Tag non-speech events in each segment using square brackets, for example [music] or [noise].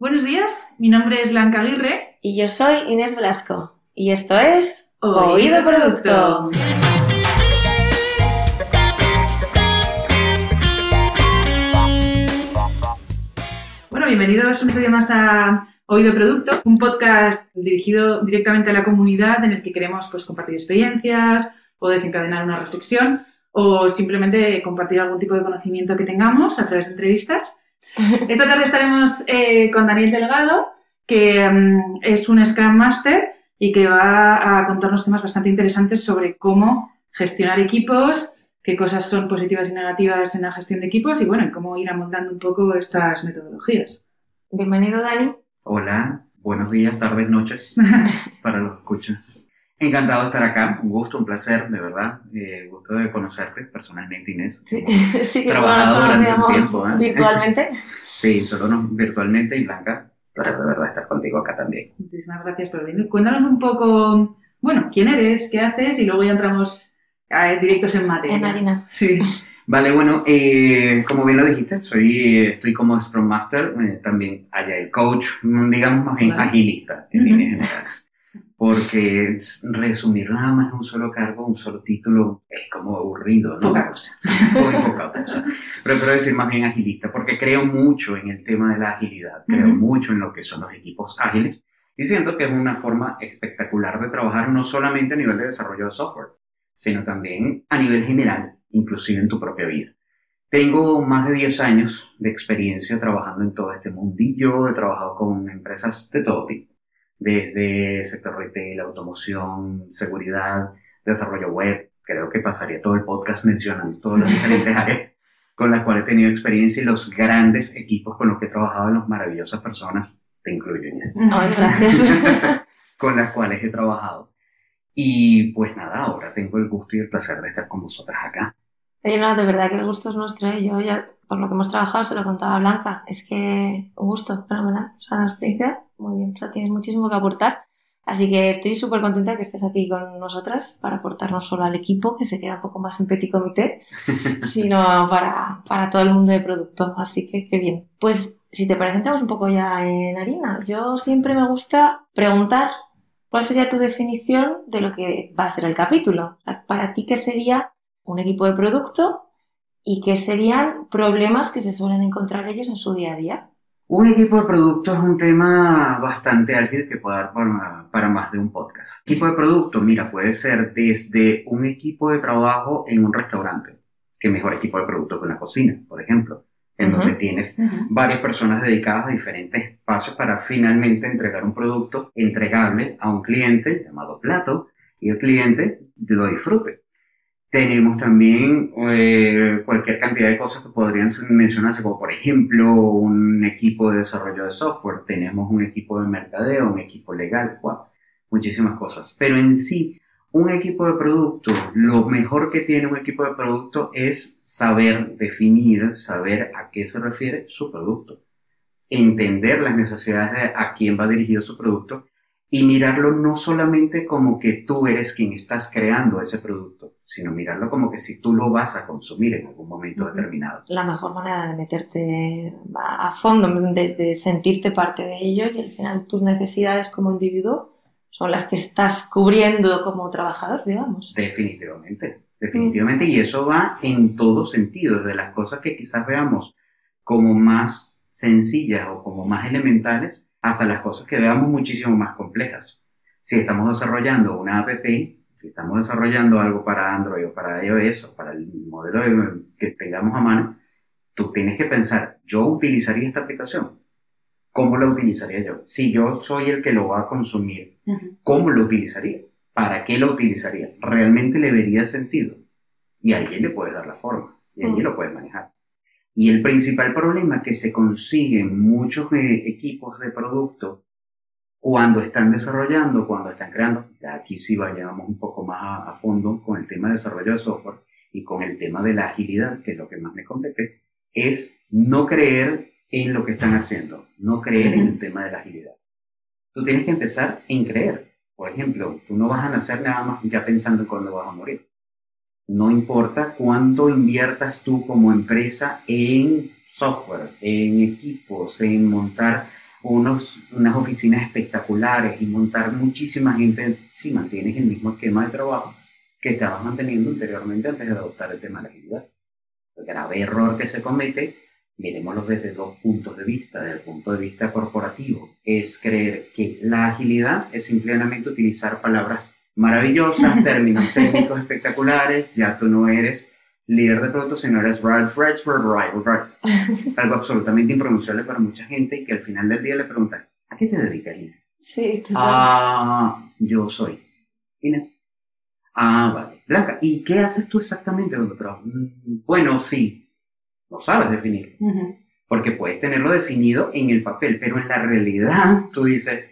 Buenos días, mi nombre es Blanca Aguirre. Y yo soy Inés Velasco. Y esto es Oído Producto. Bueno, bienvenidos un episodio más a Oído Producto, un podcast dirigido directamente a la comunidad en el que queremos pues, compartir experiencias o desencadenar una reflexión o simplemente compartir algún tipo de conocimiento que tengamos a través de entrevistas. Esta tarde estaremos eh, con Daniel Delgado, que mm, es un Scrum Master y que va a contarnos temas bastante interesantes sobre cómo gestionar equipos, qué cosas son positivas y negativas en la gestión de equipos y bueno, y cómo ir amoldando un poco estas metodologías. Bienvenido, Dani. Hola, buenos días, tardes, noches [laughs] para los escuchas. Encantado de estar acá, un gusto, un placer, de verdad. Eh, gusto de conocerte personalmente, Inés. Sí, [laughs] sí que trabajado nos durante un tiempo, ¿eh? virtualmente. [laughs] Sí, solo no, virtualmente y Blanca, placer de verdad estar contigo acá también. Muchísimas gracias por venir. Cuéntanos un poco, bueno, quién eres, qué haces y luego ya entramos a directos en materia. En harina. Sí. [laughs] Vale, bueno, eh, como bien lo dijiste, soy, eh, estoy como Scrum Master, eh, también Agile Coach, digamos más bien Vale. agilista en Ujú. líneas generales. Porque resumir nada más un solo cargo, un solo título, es como aburrido, ¿no? Poca cosa. Muy poca cosa. Prefiero decir más bien agilista, porque creo mucho en el tema de la agilidad, creo Ujú. mucho en lo que son los equipos ágiles y siento que es una forma espectacular de trabajar no solamente a nivel de desarrollo de software, sino también a nivel general, inclusive en tu propia vida. Tengo más de 10 años de experiencia trabajando en todo este mundillo, he trabajado con empresas de todo tipo, desde sector retail, automoción, seguridad, desarrollo web, creo que pasaría todo el podcast mencionando todas las diferentes [laughs] áreas con las cuales he tenido experiencia y los grandes equipos con los que he trabajado y las maravillosas personas, te incluyo Inés, Ay, gracias. [laughs] con las cuales he trabajado. Y pues nada, ahora tengo el gusto y el placer de estar con vosotras acá. Oye, no, de verdad que el gusto es nuestro. ¿eh? Yo ya, por lo que hemos trabajado, se lo contaba a Blanca. Es que un gusto, fenomenal. O sea, una experiencia muy bien. O sea, tienes muchísimo que aportar. Así que estoy súper contenta de que estés aquí con nosotras para aportar no solo al equipo, que se queda un poco más en petit comité, [laughs] sino para, para todo el mundo de producto. Así que qué bien. Pues si te parece, entramos un poco ya en harina. Yo siempre me gusta preguntar cuál sería tu definición de lo que va a ser el capítulo. Para ti, ¿qué sería un equipo de producto y qué serían problemas que se suelen encontrar ellos en su día a día? Un equipo de producto es un tema bastante ágil que puede dar para, para más de un podcast. Equipo de producto, mira, puede ser desde un equipo de trabajo en un restaurante, que mejor equipo de producto que una cocina, por ejemplo, en donde tienes varias personas dedicadas a diferentes espacios para finalmente entregar un producto entregable a un cliente llamado plato y el cliente lo disfrute. Tenemos también eh, cualquier cantidad de cosas que podrían mencionarse, como por ejemplo un equipo de desarrollo de software, tenemos un equipo de mercadeo, un equipo legal, wow, muchísimas cosas. Pero en sí, un equipo de producto, lo mejor que tiene un equipo de producto es saber definir, saber a qué se refiere su producto, entender las necesidades de a quién va dirigido su producto y mirarlo no solamente como que tú eres quien estás creando ese producto, sino mirarlo como que si tú lo vas a consumir en algún momento determinado. La mejor manera de meterte a a fondo, de, de sentirte parte de ello y al final tus necesidades como individuo son las que estás cubriendo como trabajador, digamos. Definitivamente, definitivamente. Y eso va en todo sentido, desde las cosas que quizás veamos como más sencillas o como más elementales, hasta las cosas que veamos muchísimo más complejas. Si estamos desarrollando una app, si estamos desarrollando algo para Android o para iOS o para el modelo de- que tengamos a mano, tú tienes que pensar, ¿yo utilizaría esta aplicación? ¿Cómo la utilizaría yo? Si yo soy el que lo va a consumir, Ujú. ¿Cómo lo utilizaría? ¿Para qué lo utilizaría? ¿Realmente le vería sentido? Y ahí le puedes dar la forma, y ahí Mm. lo puedes manejar. Y el principal problema que se consigue en muchos eh, equipos de producto cuando están desarrollando, cuando están creando, aquí sí vayamos un poco más a, a fondo con el tema de desarrollo de software y con el tema de la agilidad, que es lo que más me compete, es no creer en lo que están haciendo, no creer en el tema de la agilidad. Tú tienes que empezar en creer. Por ejemplo, tú no vas a nacer nada más ya pensando en cuándo vas a morir. No importa cuánto inviertas tú como empresa en software, en equipos, en montar unos, unas oficinas espectaculares y montar muchísima gente si mantienes el mismo esquema de trabajo que estabas manteniendo anteriormente antes de adoptar el tema de la agilidad. El grave error que se comete, miremoslo desde dos puntos de vista. Desde el punto de vista corporativo, es creer que la agilidad es simplemente utilizar palabras maravillosas, [laughs] términos técnicos espectaculares, ya tú no eres líder de producto, sino eres algo absolutamente impronunciable para mucha gente y que al final del día le preguntan, ¿a qué te dedicas, Ina? Sí, total. Ah, yo soy. Ina. Ah, vale. Blanca, ¿y qué haces tú exactamente cuando trabajas? "Mm, Bueno, sí, lo sabes definir. Porque puedes tenerlo definido en el papel, pero en la realidad tú dices,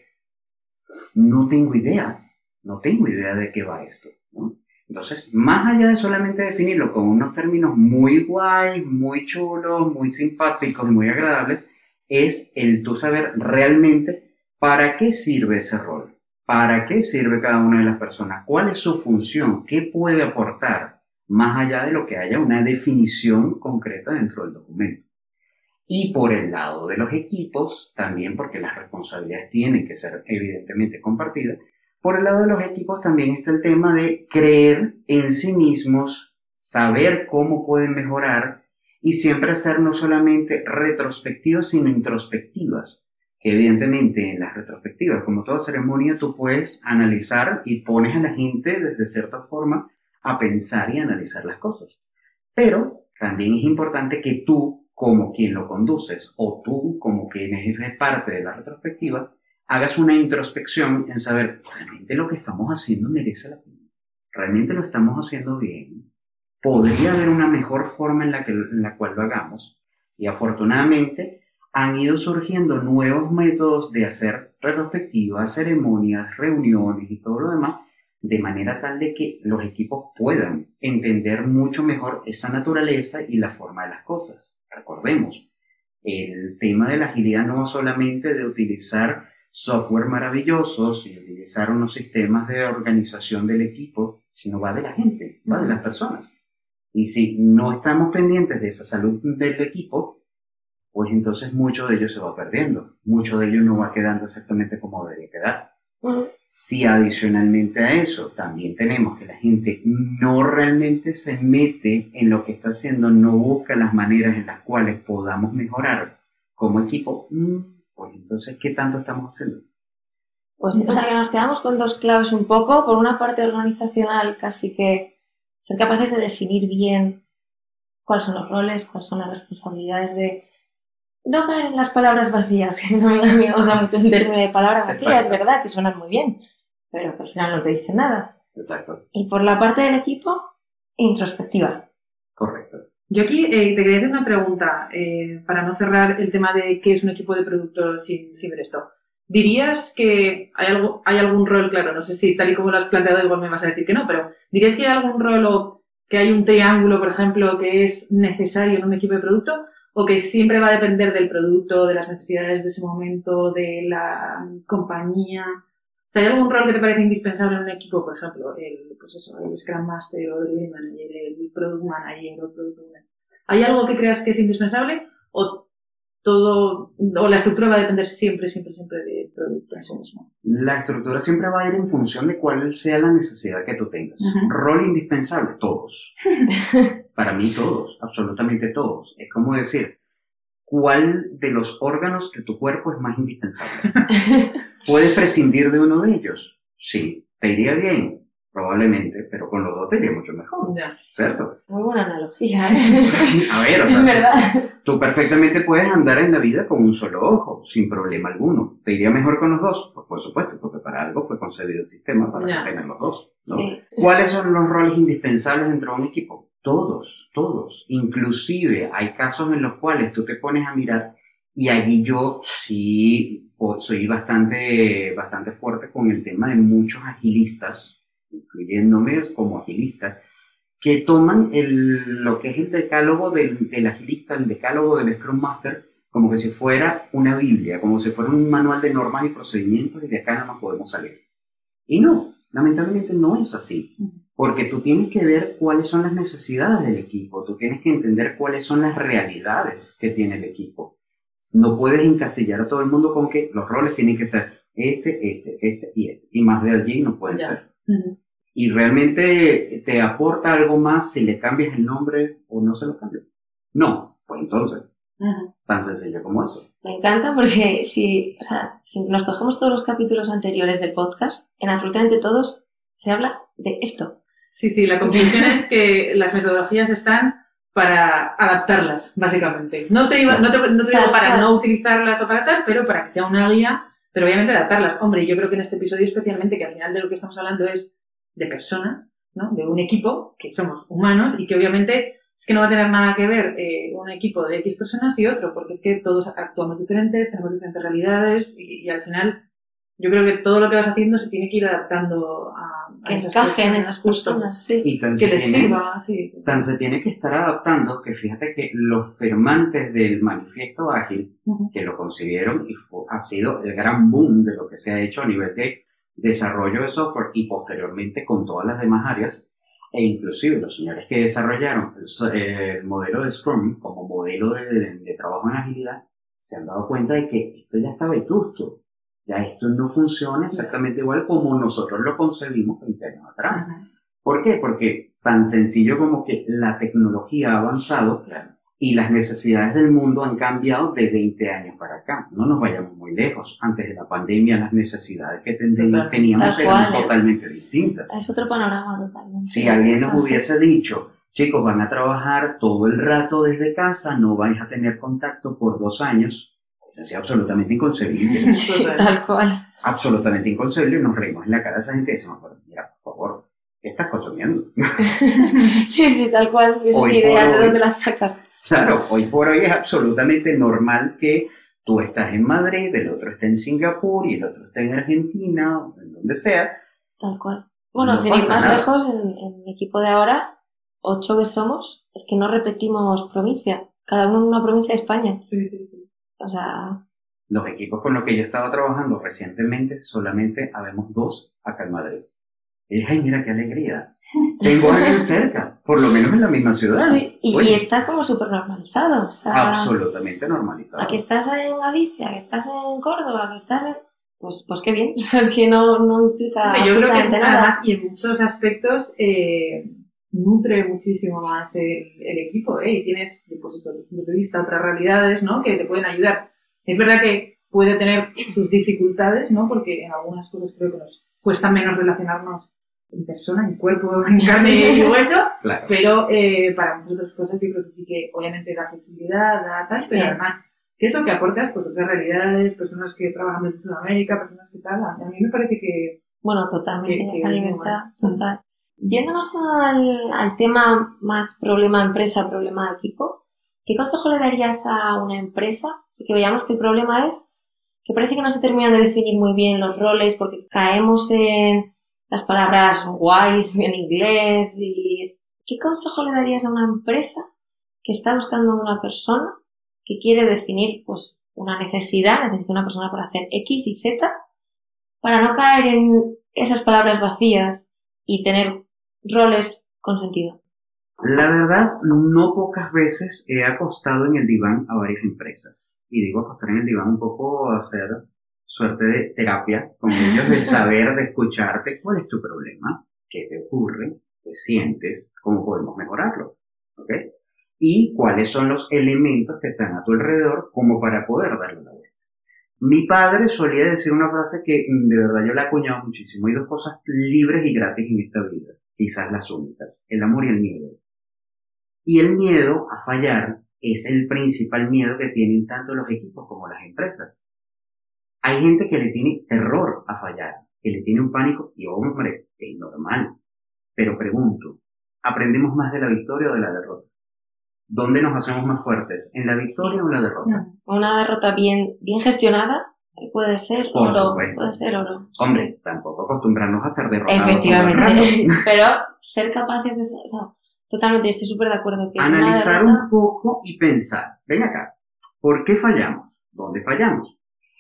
no tengo idea, no tengo idea de qué va esto. ¿no? Entonces, más allá de solamente definirlo con unos términos muy guay, muy chulos, muy simpáticos, muy agradables, es el tú saber realmente para qué sirve ese rol, para qué sirve cada una de las personas, cuál es su función, qué puede aportar, más allá de lo que haya una definición concreta dentro del documento. Y por el lado de los equipos, también porque las responsabilidades tienen que ser evidentemente compartidas, por el lado de los equipos también está el tema de creer en sí mismos, saber cómo pueden mejorar y siempre hacer no solamente retrospectivas, sino introspectivas. Que evidentemente en las retrospectivas, como toda ceremonia, tú puedes analizar y pones a la gente desde cierta forma a pensar y analizar las cosas. Pero también es importante que tú, como quien lo conduces, o tú, como quien eres parte de la retrospectiva, hagas una introspección en saber, ¿realmente lo que estamos haciendo merece la pena? ¿Realmente lo estamos haciendo bien? ¿Podría haber una mejor forma en la, que, en la cual lo hagamos? Y afortunadamente han ido surgiendo nuevos métodos de hacer retrospectivas, ceremonias, reuniones y todo lo demás, de manera tal de que los equipos puedan entender mucho mejor esa naturaleza y la forma de las cosas. Recordemos, el tema de la agilidad no es solamente de utilizar software maravillosos y utilizar unos sistemas de organización del equipo, sino va de la gente, va de las personas. Y si no estamos pendientes de esa salud del equipo, pues entonces mucho de ello se va perdiendo, mucho de ello no va quedando exactamente como debería quedar. Si adicionalmente a eso también tenemos que la gente no realmente se mete en lo que está haciendo, no busca las maneras en las cuales podamos mejorar como equipo, mm, pues entonces, ¿qué tanto estamos haciendo? Pues, o sea, que nos quedamos con dos claves un poco. Por una parte organizacional, casi que ser capaces de definir bien cuáles son los roles, cuáles son las responsabilidades de no caer en las palabras vacías, que no me, me gusta mucho el término de palabras vacías, es verdad que suenan muy bien, pero que al final no te dicen nada. Exacto. Y por la parte del equipo, introspectiva. Yo aquí eh, te quería hacer una pregunta eh, para no cerrar el tema de qué es un equipo de producto sin, sin ver esto. ¿Dirías que hay, algo, hay algún rol, claro, no sé si tal y como lo has planteado igual me vas a decir que no, pero ¿dirías que hay algún rol o que hay un triángulo, por ejemplo, que es necesario en un equipo de producto o que siempre va a depender del producto, de las necesidades de ese momento, de la compañía? O sea, ¿hay algún rol que te parece indispensable en un equipo? Por ejemplo, el, pues eso, el Scrum Master o el Delivery Manager, el Product Manager o el Product Owner. ¿Hay algo que creas que es indispensable o todo, o la estructura va a depender siempre, siempre, siempre del producto en sí mismo? La estructura siempre va a ir en función de cuál sea la necesidad que tú tengas. Ujú. Rol indispensable, todos. [laughs] Para mí todos, absolutamente todos. Es como decir, ¿cuál de los órganos de tu cuerpo es más indispensable? [laughs] ¿Puedes prescindir de uno de ellos? Sí. ¿Te iría bien? Probablemente, pero con los dos te iría mucho mejor, Ya. ¿cierto? Muy buena analogía, ¿eh? [laughs] A ver, o es sea, verdad. tú perfectamente puedes andar en la vida con un solo ojo, sin problema alguno. ¿Te iría mejor con los dos? Pues por supuesto, porque para algo fue concebido el sistema, para tener los dos. ¿no? Sí. ¿Cuáles son los roles indispensables dentro de un equipo? Todos, todos. Inclusive hay casos en los cuales tú te pones a mirar y allí yo sí soy bastante, bastante fuerte con el tema de muchos agilistas, incluyéndome como agilista, que toman el, lo que es el decálogo del, del agilista, el decálogo del Scrum Master, como que si fuera una Biblia, como si fuera un manual de normas y procedimientos y de acá no nos podemos salir. Y no, lamentablemente no es así. Porque tú tienes que ver cuáles son las necesidades del equipo, tú tienes que entender cuáles son las realidades que tiene el equipo. No puedes encasillar a todo el mundo con que los roles tienen que ser este, este, este y este. Y más de allí no pueden ser. Ujú. Y realmente te aporta algo más si le cambias el nombre o no se lo cambias. No, pues entonces, Ujú. tan sencillo como eso. Me encanta porque si, o sea, si nos cogemos todos los capítulos anteriores del podcast, en absolutamente todos se habla de esto. Sí, sí, la conclusión es que las metodologías están para adaptarlas, básicamente. No te, iba- no te, no te digo para no utilizarlas o para tal, pero para que sea una guía, pero obviamente adaptarlas. Hombre, yo creo que en este episodio especialmente, que al final de lo que estamos hablando es de personas, ¿no? De un equipo, que somos humanos y que obviamente es que no va a tener nada que ver eh, un equipo de X personas y otro, porque es que todos actuamos diferentes, tenemos diferentes realidades y, y al final yo creo que todo lo que vas haciendo se tiene que ir adaptando a, a Que esas encajen personas, esas justo. personas, sí. Y tan Que les tiene- sirva, sí. tan se tiene que estar adaptando que fíjate que los firmantes del manifiesto ágil Ujú. que lo concibieron y fu- ha sido el gran boom de lo que se ha hecho a nivel de desarrollo de software y posteriormente con todas las demás áreas e inclusive los señores que desarrollaron el, el modelo de Scrum como modelo de, de trabajo en agilidad se han dado cuenta de que esto ya está vetusto, ya esto no funciona exactamente igual como nosotros lo concebimos 20 años atrás. Ujú. ¿Por qué? Porque tan sencillo como que la tecnología ha avanzado Claro. y las necesidades del mundo han cambiado de 20 años para acá. No nos vayamos muy lejos. Antes de la pandemia las necesidades que Total. teníamos eran cual, totalmente distintas. Es otro panorama totalmente. Si alguien nos hubiese dicho, chicos, van a trabajar todo el rato desde casa, no vais a tener contacto por dos años, eso es absolutamente inconcebible. [laughs] Sí, tal cual. absolutamente inconcebible. Y nos reímos en la cara de esa gente y decimos, "Pero mira, por favor, ¿qué estás consumiendo? [laughs] Sí, sí, tal cual. Esas ideas, ¿de dónde las sacas? Claro, hoy por hoy es absolutamente normal que tú estás en Madrid, el otro está en Singapur y el otro está en Argentina, o en donde sea. Tal cual. Bueno, No sin ir más nada. lejos, en, en mi equipo de ahora, ocho que somos, es que no repetimos provincia. Cada uno en una provincia de España. Sí, sí, sí. O sea, Los equipos con los que yo estaba trabajando recientemente, solamente habemos dos acá en Madrid. Y dije, ay, mira qué alegría. [laughs] Tengo a alguien cerca, por lo menos en la misma ciudad. sí, y, está como súper normalizado. O sea, absolutamente normalizado. a que estás en Galicia, que estás en Córdoba, que estás en... Pues, pues qué bien. [laughs] es que no, no implica yo creo que absolutamente nada. además y en muchos aspectos eh, nutre muchísimo más el, el equipo ¿eh? y tienes pues, eso, otros puntos de vista, otras realidades ¿no? que te pueden ayudar. Es verdad que puede tener sus dificultades, ¿no? porque en algunas cosas creo que nos cuesta menos relacionarnos en persona, en cuerpo, [laughs] en carne y hueso, Claro. pero eh, para muchas otras cosas yo creo que sí que obviamente da flexibilidad, da tal, pero Sí. además que eso que aportas pues otras realidades, personas que trabajan desde Sudamérica, personas que tal, a mí me parece que Bueno, totalmente, Que- que esa libertad, bueno. total. Yéndonos al, tema más problema empresa, problema equipo, ¿qué consejo le darías a una empresa? Que veamos que el problema es que parece que no se terminan de definir muy bien los roles porque caemos en las palabras guays en inglés y ¿qué consejo le darías a una empresa que está buscando a una persona que quiere definir pues una necesidad, necesita una persona para hacer X y Z para no caer en esas palabras vacías y tener roles con sentido. La verdad, no pocas veces he acostado en el diván a varias empresas. Y digo acostar en el diván un poco a hacer suerte de terapia con ellos, de [laughs] saber, de escucharte cuál es tu problema, qué te ocurre, qué sientes, cómo podemos mejorarlo. ¿Ok? Y cuáles son los elementos que están a tu alrededor como para poder darle la vuelta. Mi padre solía decir una frase que mm, de verdad yo la he acuñado muchísimo. Hay dos cosas libres y gratis en esta vida, quizás las únicas, el amor y el miedo. Y el miedo a fallar es el principal miedo que tienen tanto los equipos como las empresas. Hay gente que le tiene terror a fallar, que le tiene un pánico, y hombre, es normal. Pero pregunto, ¿aprendemos más de la victoria o de la derrota? ¿Dónde nos hacemos más fuertes? ¿En la victoria o en la derrota? Una derrota bien, bien gestionada puede ser Por oro. supuesto. Puede ser oro. Hombre, tampoco acostumbrarnos a estar derrotados. Efectivamente. [laughs] Pero ser capaces de o sea, totalmente estoy súper de acuerdo que Analizar derrota- un poco y pensar, ven acá, ¿por qué fallamos? ¿Dónde fallamos?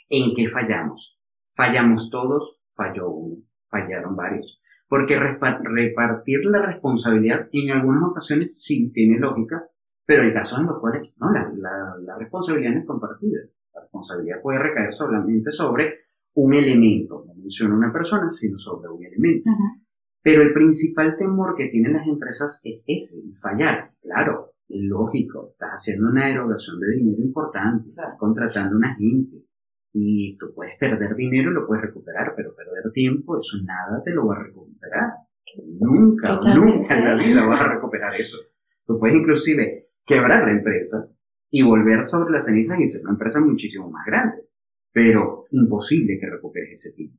¿En qué fallamos? ¿Fallamos todos? ¿Falló uno? ¿Fallaron varios? Porque repartir la responsabilidad en algunas ocasiones sí tiene lógica, pero hay casos en los cuales no, la, la, la responsabilidad no es compartida. Responsabilidad puede recaer solamente sobre un elemento, no menciona una persona, sino sobre un elemento. Pero el principal temor que tienen las empresas es ese, fallar. Claro, lógico, estás haciendo una erogación de dinero importante, estás contratando a una gente y tú puedes perder dinero y lo puedes recuperar, pero perder tiempo, eso nada te lo va a recuperar. Nunca, nunca en la vida vas a recuperar eso. Tú puedes inclusive quebrar la empresa y volver sobre las cenizas y ser una empresa muchísimo más grande, pero imposible que recuperes ese tiempo.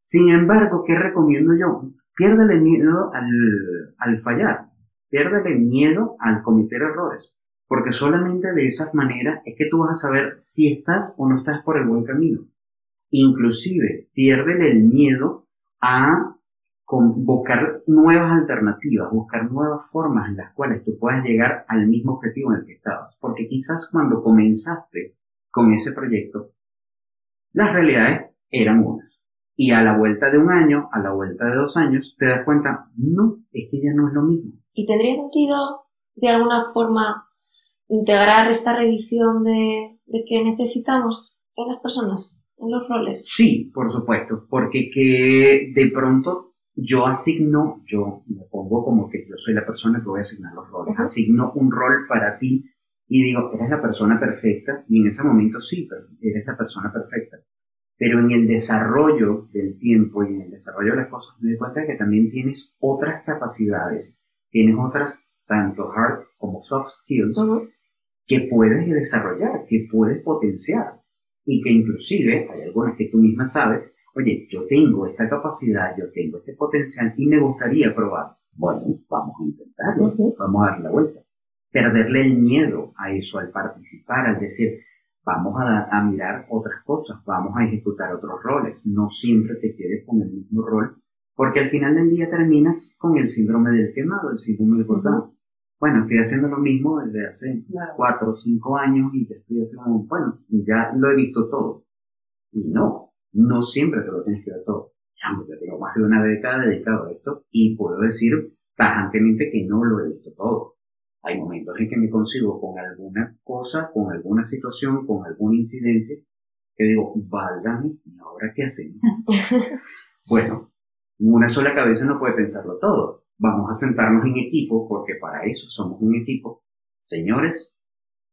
Sin embargo, ¿qué recomiendo yo? Piérdale miedo al, al fallar, piérdale miedo al cometer errores, porque solamente de esa manera es que tú vas a saber si estás o no estás por el buen camino. Inclusive, piérdele el miedo a buscar nuevas alternativas, buscar nuevas formas en las cuales tú puedas llegar al mismo objetivo en el que estabas. Porque quizás cuando comenzaste con ese proyecto, las realidades eran unas. Y a la vuelta de un año, a la vuelta de dos años, te das cuenta, no, es que ya no es lo mismo. ¿Y tendría sentido de alguna forma integrar esta revisión de, de que necesitamos en las personas, en los roles? Sí, por supuesto, porque que de pronto yo asigno, yo me pongo como que yo soy la persona que voy a asignar los roles, asigno un rol para ti y digo, eres la persona perfecta, y en ese momento sí, eres la persona perfecta. Pero en el desarrollo del tiempo y en el desarrollo de las cosas me doy cuenta que también tienes otras capacidades, tienes otras, tanto hard como soft skills, que puedes desarrollar, que puedes potenciar. Y que inclusive hay algunas que tú misma sabes oye, yo tengo esta capacidad, yo tengo este potencial y me gustaría probar. Bueno, vamos a intentarlo, vamos a darle la vuelta. Perderle el miedo a eso, al participar, al decir, vamos a, a, mirar otras cosas, vamos a ejecutar otros roles, no siempre te quedes con el mismo rol, porque al final del día terminas con el síndrome del quemado, el síndrome del botón. Bueno, estoy haciendo lo mismo desde hace cuatro o cinco años y te estoy haciendo, bueno, ya lo he visto todo. Y no, no siempre te lo tienes que ver todo. Ya, tengo más de una década dedicado a esto y puedo decir tajantemente que no lo he visto todo. Hay momentos en que me consigo con alguna cosa, con alguna situación, con alguna incidencia, que digo, válgame, ¿y ahora qué hacemos? [laughs] bueno, una sola cabeza no puede pensarlo todo. Vamos a sentarnos en equipo, porque para eso somos un equipo. Señores,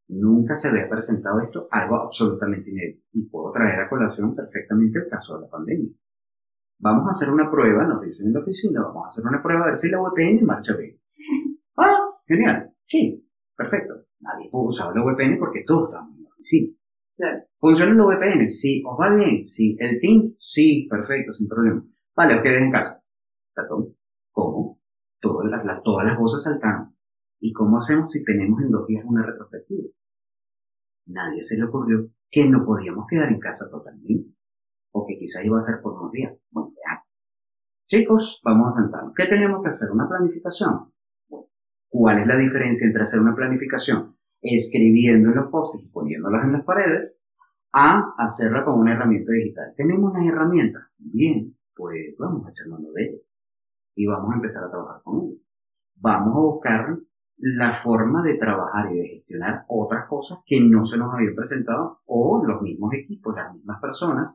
Nunca se había presentado esto, algo absolutamente inédito. Y puedo traer a colación perfectamente el caso de la pandemia. Vamos a hacer una prueba, nos dicen en la oficina, vamos a hacer una prueba a ver si la VPN marcha bien. [laughs] Ah, genial. Sí, perfecto. Nadie pudo usar la VPN porque todos estamos en la oficina. ¿Funciona la VPN? Sí. ¿Os va bien? Sí. ¿El Team? Sí, perfecto, sin problema. Vale, os quedéis en casa. ¿Cómo? Todas las, todas las voces saltaron. ¿Y cómo hacemos si tenemos en dos días una retrospectiva? Nadie se le ocurrió que no podíamos quedar en casa totalmente, o que quizá iba a ser por unos días. Bueno, ya. Chicos, vamos a sentarnos. ¿Qué tenemos que hacer? ¿Una planificación? ¿Cuál es la diferencia entre hacer una planificación escribiendo en los postes y poniéndolas en las paredes a hacerla con una herramienta digital? Tenemos una herramienta. Bien, pues vamos a echar mano de ella y vamos a empezar a trabajar con ella. Vamos a buscar la forma de trabajar y de gestionar otras cosas que no se nos habían presentado o los mismos equipos, las mismas personas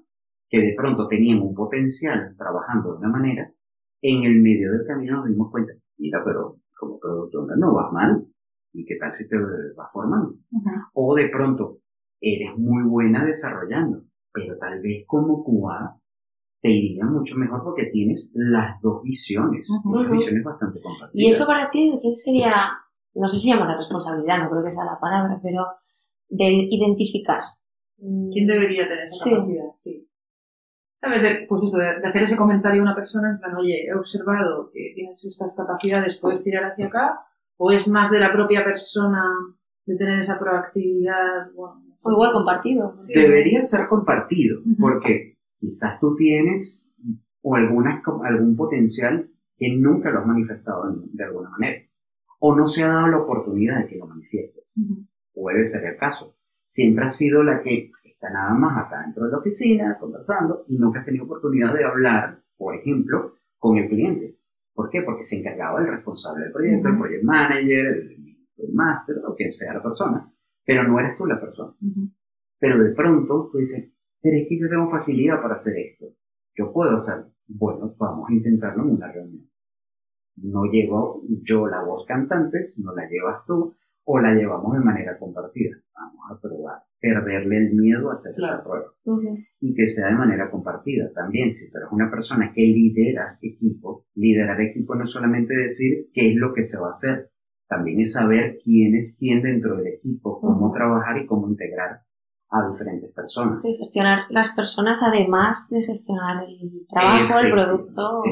que de pronto tenían un potencial trabajando de una manera, en el medio del camino nos dimos cuenta, mira, pero como productor no vas mal, y qué tal si te vas formando. O de pronto, eres muy buena desarrollando, pero tal vez como QA te iría mucho mejor porque tienes las dos visiones, dos visiones bastante compartidas. ¿Y eso para ti qué sería no sé si llama la responsabilidad, no creo que sea la palabra, pero de identificar. ¿Quién debería tener esa capacidad? Sí. ¿Sabes? pues eso, de, hacer ese comentario a una persona en plan, oye, he observado que tienes estas capacidades, puedes tirar hacia acá, o es más de la propia persona de tener esa proactividad. o igual compartido. Debería ser compartido, porque quizás tú tienes o alguna, algún potencial que nunca lo has manifestado de alguna manera o no se ha dado la oportunidad de que lo manifiestes. Puede ser el caso. Siempre has sido la que está nada más acá dentro de la oficina conversando y nunca has tenido oportunidad de hablar, por ejemplo, con el cliente. ¿Por qué? Porque se encargaba el responsable del proyecto, el project manager, el, el máster o quien sea la persona, pero no eres tú la persona. Pero de pronto tú dices, pero es que yo tengo facilidad para hacer esto. Yo puedo hacerlo. Bueno, vamos a intentarlo en una reunión. No llevo yo la voz cantante, sino la llevas tú o la llevamos de manera compartida. Vamos a probar, perderle el miedo a hacer esa prueba. Y que sea de manera compartida. También, si tú eres una persona que lideras equipo, liderar equipo no es solamente decir qué es lo que se va a hacer, también es saber quién es quién dentro del equipo, cómo trabajar y cómo integrar a diferentes personas. Sí, gestionar las personas además de gestionar el trabajo, el producto.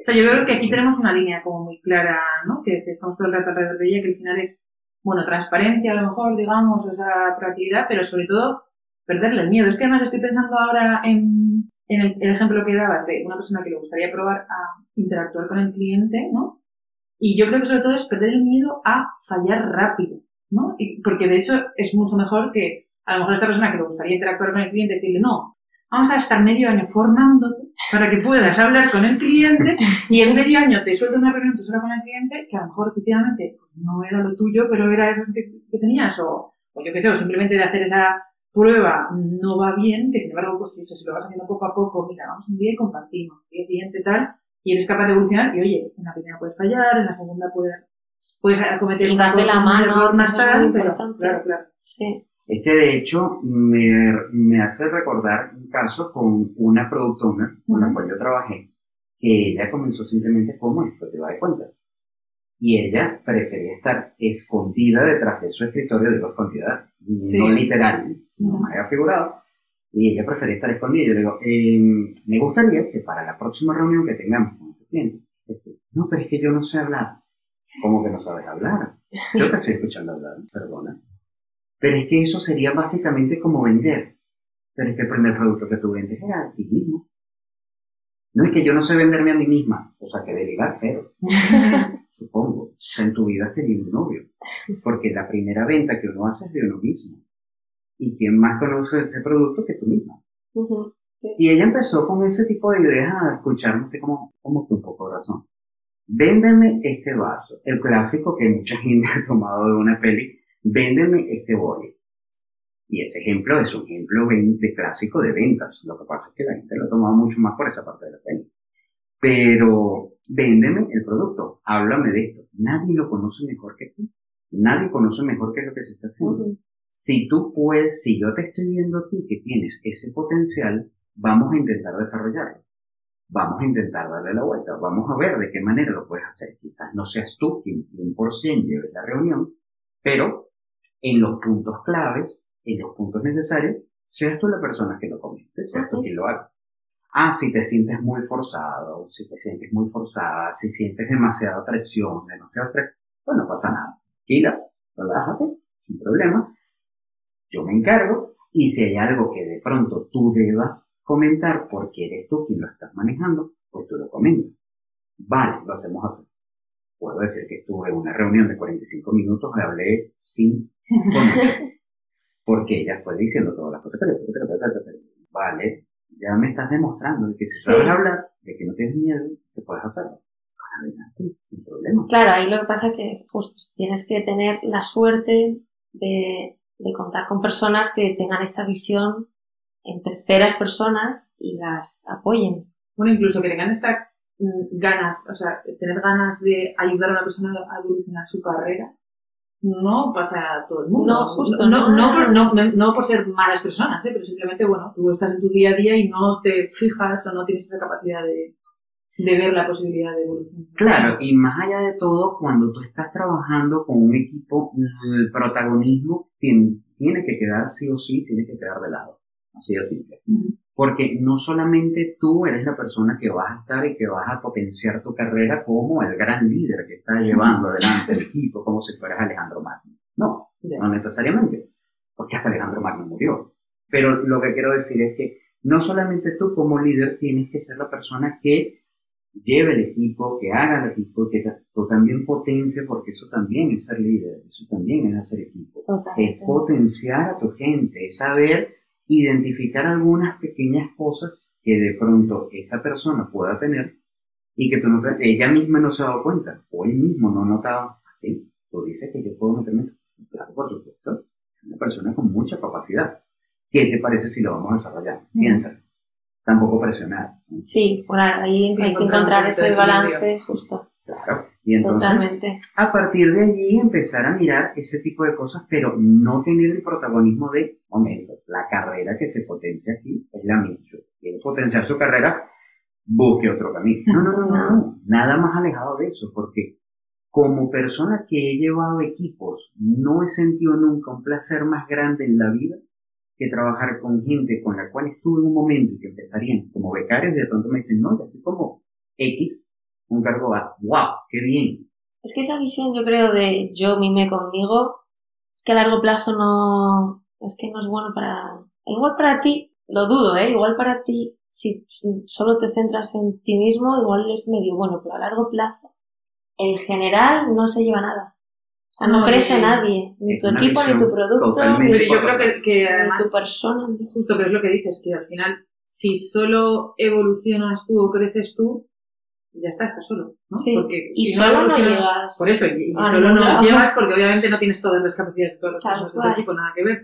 O sea, yo veo que aquí tenemos una línea como muy clara, ¿no? Que, estamos todo el rato alrededor de ella, que al final es bueno, transparencia a lo mejor, digamos, o esa proactividad, pero sobre todo perderle el miedo. Es que además estoy pensando ahora en, el, ejemplo que dabas de una persona que le gustaría probar a interactuar con el cliente, ¿no? Y yo creo que sobre todo es perder el miedo a fallar rápido, ¿no? porque de hecho es mucho mejor que a lo mejor esta persona que le gustaría interactuar con el cliente decirle, no, vamos a estar medio año formándote para que puedas hablar con el cliente y en medio año te suelta una reunión tú sola con el cliente que a lo mejor efectivamente pues, no era lo tuyo, pero era eso que, tenías o, o, yo qué sé, o simplemente de hacer esa prueba no va bien, que sin embargo, pues eso, si lo vas haciendo poco a poco, mira, vamos un día y compartimos, el día siguiente tal, y eres capaz de evolucionar y oye, en la primera puedes fallar, en la segunda puedes, puedes cometer y más de la mano, más tarde, pero claro, claro. Sí. Es que de hecho me, me hace recordar un caso con una productora con la cual yo trabajé, que ella comenzó simplemente como ejecutiva de cuentas. Y ella prefería estar escondida detrás de su escritorio de dos cantidades, no literal, no me había figurado. Y ella prefería estar escondida. Yo le digo, eh, me gustaría que para la próxima reunión que tengamos con este cliente, no, pero es que yo no sé hablar. ¿Cómo que no sabes hablar? [laughs] Yo te estoy escuchando hablar, perdona. Pero es que eso sería básicamente como vender. Pero es que el primer producto que tú vendes era a ti mismo. No es que yo no sé venderme a mí misma, o sea que delegar cero, [laughs] supongo. O sea, en tu vida has tenido un novio. Porque la primera venta que uno hace es de uno mismo. ¿Y quién más conoce ese producto que tú misma? Y ella empezó con ese tipo de ideas a escucharme así como, como que un poco de razón. Véndeme este vaso, el clásico que mucha [laughs] gente ha tomado de una peli véndeme este boli. Y ese ejemplo es un ejemplo de clásico de ventas. Lo que pasa es que la gente lo ha tomado mucho más por esa parte de la peli. Pero véndeme el producto, háblame de esto. Nadie lo conoce mejor que tú. Nadie conoce mejor que lo que se está haciendo. Si tú puedes, si yo te estoy viendo a ti que tienes ese potencial, vamos a intentar desarrollarlo. Vamos a intentar darle la vuelta. Vamos a ver de qué manera lo puedes hacer. Quizás no seas tú quien 100% lleve la reunión, pero en los puntos claves, en los puntos necesarios, seas tú la persona que lo comente, seas tú quien lo haga. Ah, si te sientes muy forzado, si te sientes muy forzada, si sientes demasiada presión, demasiado estrés, pues no pasa nada. Tranquila, relájate, sin problema. Yo me encargo y si hay algo que de pronto tú debas comentar porque eres tú quien lo estás manejando, pues tú lo comentas. Vale, lo hacemos así. Puedo decir que estuve en una reunión de 45 minutos hablé sin [laughs] Porque ella fue diciendo todas las cosas. Vale, ya me estás demostrando que si sabes hablar, de que no tienes miedo, que puedes hacerlo. sin problema. Claro, ahí lo que pasa es que justo tienes que tener la suerte de, de contar con personas que tengan esta visión en terceras personas y las apoyen. Bueno, incluso que tengan estas mm, ganas, o sea, tener ganas de ayudar a una persona a evolucionar su carrera no pasa a todo el mundo. No, justo. No, no, por, no, por ser malas personas, ¿eh? pero simplemente, bueno, tú estás en tu día a día y no te fijas o no tienes esa capacidad de, de ver la posibilidad de evolución. Claro, y más allá de todo, cuando tú estás trabajando con un equipo, el protagonismo tiene, tiene que quedar sí o sí, tiene que quedar de lado. Así de simple. Porque no solamente tú eres la persona que vas a estar y que vas a potenciar tu carrera como el gran líder que está llevando adelante el equipo, como si fueras Alejandro Magno. No, no necesariamente, porque hasta Alejandro Magno murió. Pero lo que quiero decir es que no solamente tú como líder tienes que ser la persona que lleve el equipo, que haga el equipo, que tú también potencie, porque eso también es ser líder, eso también es hacer equipo. Es potenciar a tu gente, es saber identificar algunas pequeñas cosas que de pronto esa persona pueda tener y que tú no, ella misma no se ha dado cuenta o él mismo no ha notado. Así, tú dices que yo puedo meterme. Claro, por supuesto, es una persona con mucha capacidad. ¿Qué te parece si lo vamos a desarrollar? Piénsalo. Tampoco presionar. Sí, bueno, ahí hay que encontrar ese balance justo. Claro. Y entonces, Totalmente. a partir de allí empezar a mirar ese tipo de cosas, pero no tener el protagonismo de, momento, la carrera que se potencia aquí es la misma. Si quiere potenciar su carrera, busque otro camino. No, no, no, no, [laughs] no. Nada más alejado de eso, porque como persona que he llevado equipos, no he sentido nunca un placer más grande en la vida que trabajar con gente con la cual estuve en un momento y que empezarían como becarios y de pronto me dicen, no, ya estoy como X, un cargo A. ¡Wow! ¡Qué bien! Es que esa visión, yo creo, de yo mime conmigo, es que a largo plazo no, es que no es bueno para, igual para ti, lo dudo, ¿eh? Igual para ti, si, si solo te centras en ti mismo, igual es medio bueno, pero a largo plazo, en general no se lleva nada. O sea, no, No, crece nadie, ni es tu equipo, ni tu producto, ni, Pero yo creo que es que ni además tu persona. Justo, que es lo que dices, que al final, si solo evolucionas tú o creces tú, ya está, estás solo, ¿no? Sí, Porque y si solo no evolucionas- llegas. Por eso, y, y solo no llegas porque obviamente no tienes todas las capacidades de todas las Tal personas de tu equipo, nada que ver.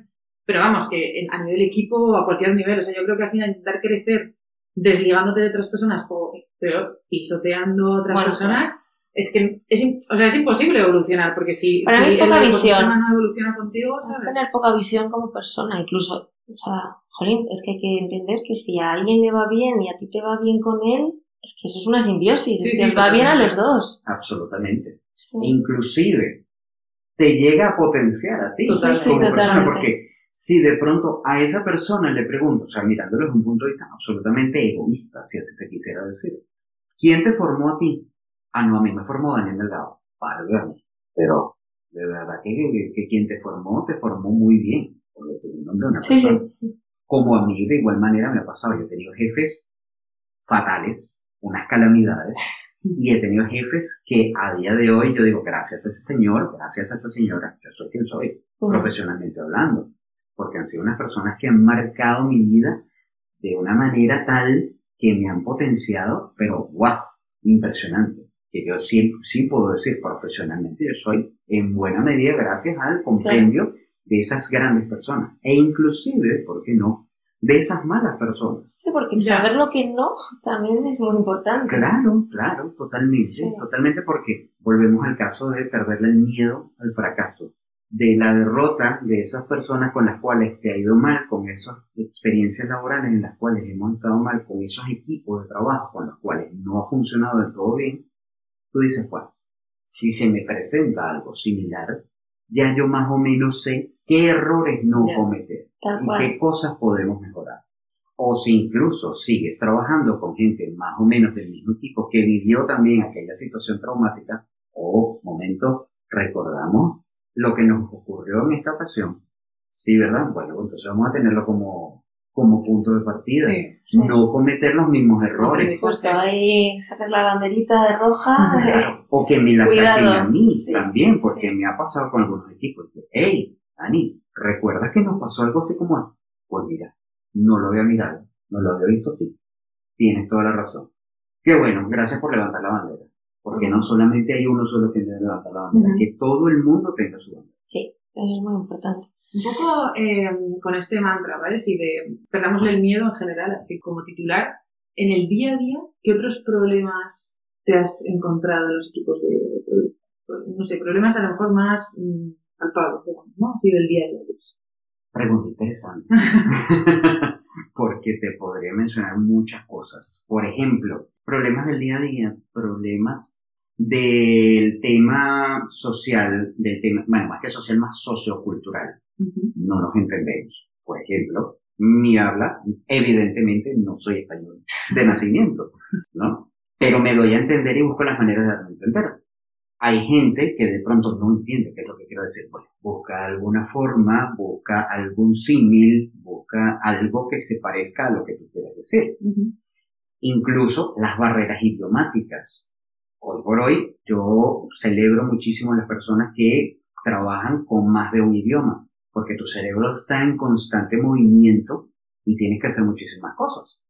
Pero vamos, que en- a nivel equipo o a cualquier nivel, o sea, yo creo que al final intentar crecer desligándote de otras personas o peor, pisoteando a otras Bueno, personas, es que es, o sea, es imposible evolucionar, porque si, Para si mí es poca el visión. no evoluciona contigo, Es ¿sabes? tener poca visión como persona, incluso, o sea, jolín, es que hay que entender que si a alguien le va bien y a ti te va bien con él, es que eso es una simbiosis, Sí, es que sí, va bien a los dos. Absolutamente. Sí. Inclusive, te llega a potenciar a ti Totalmente. como Sí, persona, totalmente. porque si de pronto a esa persona le pregunto, o sea, mirándolo desde un punto de vista absolutamente egoísta, si así se quisiera decir, ¿quién te formó a ti? Ah, no, a mí me formó Daniel Delgado. Válgame. Pero, de verdad que, que, que quien te formó, te formó muy bien, por decir el nombre de una Sí, persona. sí. Como a mí de igual manera me ha pasado. Yo he tenido jefes fatales, unas calamidades, y he tenido jefes que a día de hoy yo digo, gracias a ese señor, gracias a esa señora, yo soy quien soy, profesionalmente hablando, porque han sido unas personas que han marcado mi vida de una manera tal que me han potenciado, pero wow, impresionante. Que yo sí, sí puedo decir profesionalmente, yo soy en buena medida gracias al compendio de esas grandes personas, e inclusive, ¿por qué no?, de esas malas personas. Sí, porque Ya. saber lo que no también es muy importante. Claro, claro, totalmente, Sí. totalmente porque volvemos al caso de perderle el miedo al fracaso, de la derrota de esas personas con las cuales te ha ido mal, con esas experiencias laborales en las cuales hemos estado mal, con esos equipos de trabajo con los cuales no ha funcionado del todo bien, tú dices, bueno, si se me presenta algo similar, ya yo más o menos sé qué errores no Ya. cometer Tal cual. qué cosas podemos mejorar. O si incluso sigues trabajando con gente más o menos del mismo tipo que vivió también aquella situación traumática, o momento, recordamos lo que nos ocurrió en esta ocasión. Sí, ¿verdad? Bueno, entonces vamos a tenerlo como, como punto de partida. Sí. Sí. No cometer los mismos errores. Justo ahí sacas la banderita de roja. [laughs] Claro. O que me la Cuidado. saquen a mí Sí, también, porque me ha pasado con algunos equipos. Hey, Dani, ¿recuerdas que nos pasó algo así como esto? Pues mira, no lo había mirado, no lo había visto así. Tienes toda la razón. Qué bueno, gracias por levantar la bandera. Porque no solamente hay uno solo que debe levantar la bandera, que todo el mundo tenga su bandera. Sí, eso es muy importante. Un poco eh, con este mantra, ¿vale? Si de perdámosle el miedo en general, así como titular, en el día a día, ¿qué otros problemas te has encontrado en los equipos de, de producto? No sé, problemas a lo mejor más palpables, digamos, ¿no? Así del día a día. Pregunta interesante. [laughs] Porque te podría mencionar muchas cosas. Por ejemplo, problemas del día a día, problemas del tema social, del tema, bueno, más que social, más sociocultural. Ujú. No nos entendemos. Por ejemplo, mi habla, evidentemente no soy español de nacimiento, ¿no? Pero me doy a entender y busco las maneras de darme a entender. Hay gente que de pronto no entiende qué es lo que quiero decir. Bueno, busca alguna forma, busca algún símil, busca algo que se parezca a lo que tú quieres decir. Incluso las barreras idiomáticas. Hoy por hoy yo celebro muchísimo a las personas que trabajan con más de un idioma, porque tu cerebro está en constante movimiento y tienes que hacer muchísimas cosas.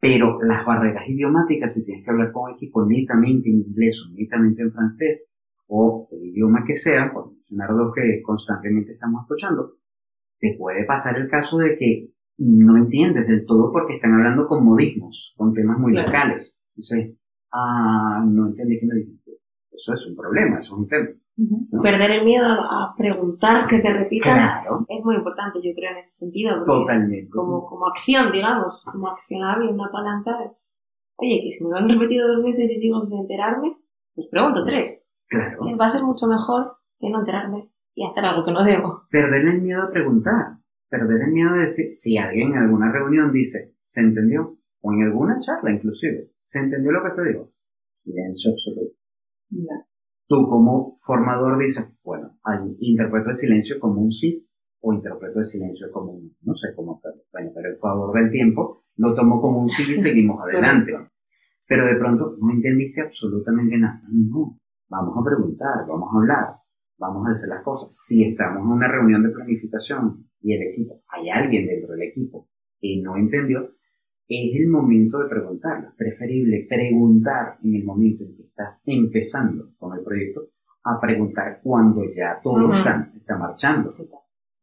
Pero las barreras idiomáticas, si tienes que hablar con un equipo netamente en inglés o netamente en francés, o el idioma que sea, por mencionar dos que constantemente estamos escuchando, te puede pasar el caso de que no entiendes del todo porque están hablando con modismos, con temas muy Claro. locales. Dices, ah, no entendí qué me dijiste. Eso es un problema, eso es un tema. ¿No? Perder el miedo a preguntar, que te repitan, Claro, es muy importante, yo creo, en ese sentido. totalmente. Como, como acción, digamos, como accionable, una palanca. Oye, que si me lo han repetido dos veces y sigo sin enterarme, pues pregunto tres. Claro. Que va a ser mucho mejor que no enterarme y hacer algo que no debo. Perder el miedo a preguntar. Perder el miedo a decir, si alguien en alguna reunión dice, ¿se entendió? O en alguna charla inclusive, ¿se entendió lo que se dijo? Silencio absoluto. Ya. Tú como formador dices, bueno, interpreto el silencio como un sí o interpreto el silencio como un no, no sé cómo hacerlo. Bueno, pero el favor del tiempo lo tomo como un sí y seguimos [laughs] adelante. Pero de pronto no entendiste absolutamente nada. No, vamos a preguntar, vamos a hablar, vamos a hacer las cosas. Si estamos en una reunión de planificación y el equipo, hay alguien dentro del equipo que no entendió, es el momento de preguntar. Es preferible preguntar en el momento en que estás empezando con el proyecto a preguntar cuando ya todo está, está marchando.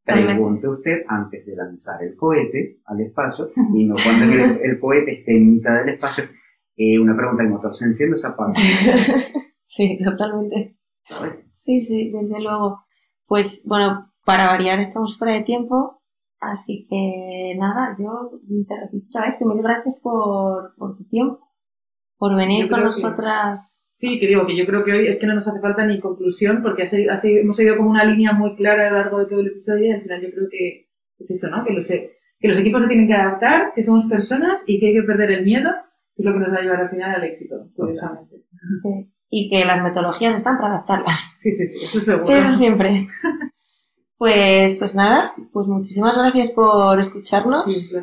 Pregunte usted antes de lanzar el cohete al espacio [laughs] y no cuando el, el cohete esté en mitad del espacio. Eh, una pregunta, ¿el motor se enciende o se apaga? [laughs] sí, totalmente. Sí, sí, desde luego. Pues bueno, para variar estamos fuera de tiempo, así que nada, yo te repito otra vez que mil gracias por, por tu tiempo, por venir con que- nosotras. Sí, que digo que yo creo que hoy es que no nos hace falta ni conclusión porque hemos seguido como una línea muy clara a lo largo de todo el episodio y al final yo creo que es eso, ¿no? Que los, e- que los equipos se tienen que adaptar, que somos personas y que hay que perder el miedo, que es lo que nos va a llevar al final al éxito, curiosamente. Sí. Y que las metodologías están para adaptarlas. Sí, sí, sí, eso seguro. Eso siempre. [laughs] Pues, pues nada, pues muchísimas gracias por escucharnos. Sí.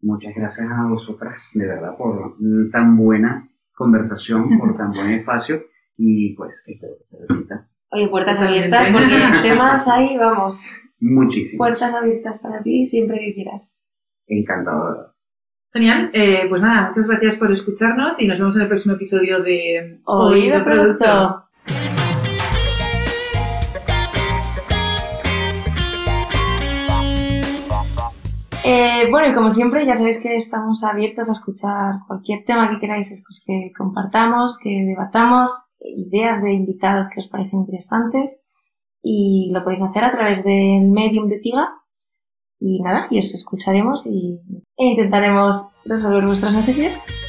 Muchas gracias a vosotras, de verdad, por tan buena conversación, por tan buen espacio y pues espero que se repita Oye, puertas abiertas, porque temas ahí, vamos, muchísimo. puertas abiertas para ti siempre que quieras. Encantado. Genial, eh, pues nada, muchas gracias por escucharnos y nos vemos en el próximo episodio de Oído Producto. Eh, bueno, y como siempre, ya sabéis que estamos abiertos a escuchar cualquier tema que queráis pues, que compartamos, que debatamos, ideas de invitados que os parecen interesantes. Y lo podéis hacer a través del medium de Tiga. Y nada, y os escucharemos y, e intentaremos resolver vuestras necesidades.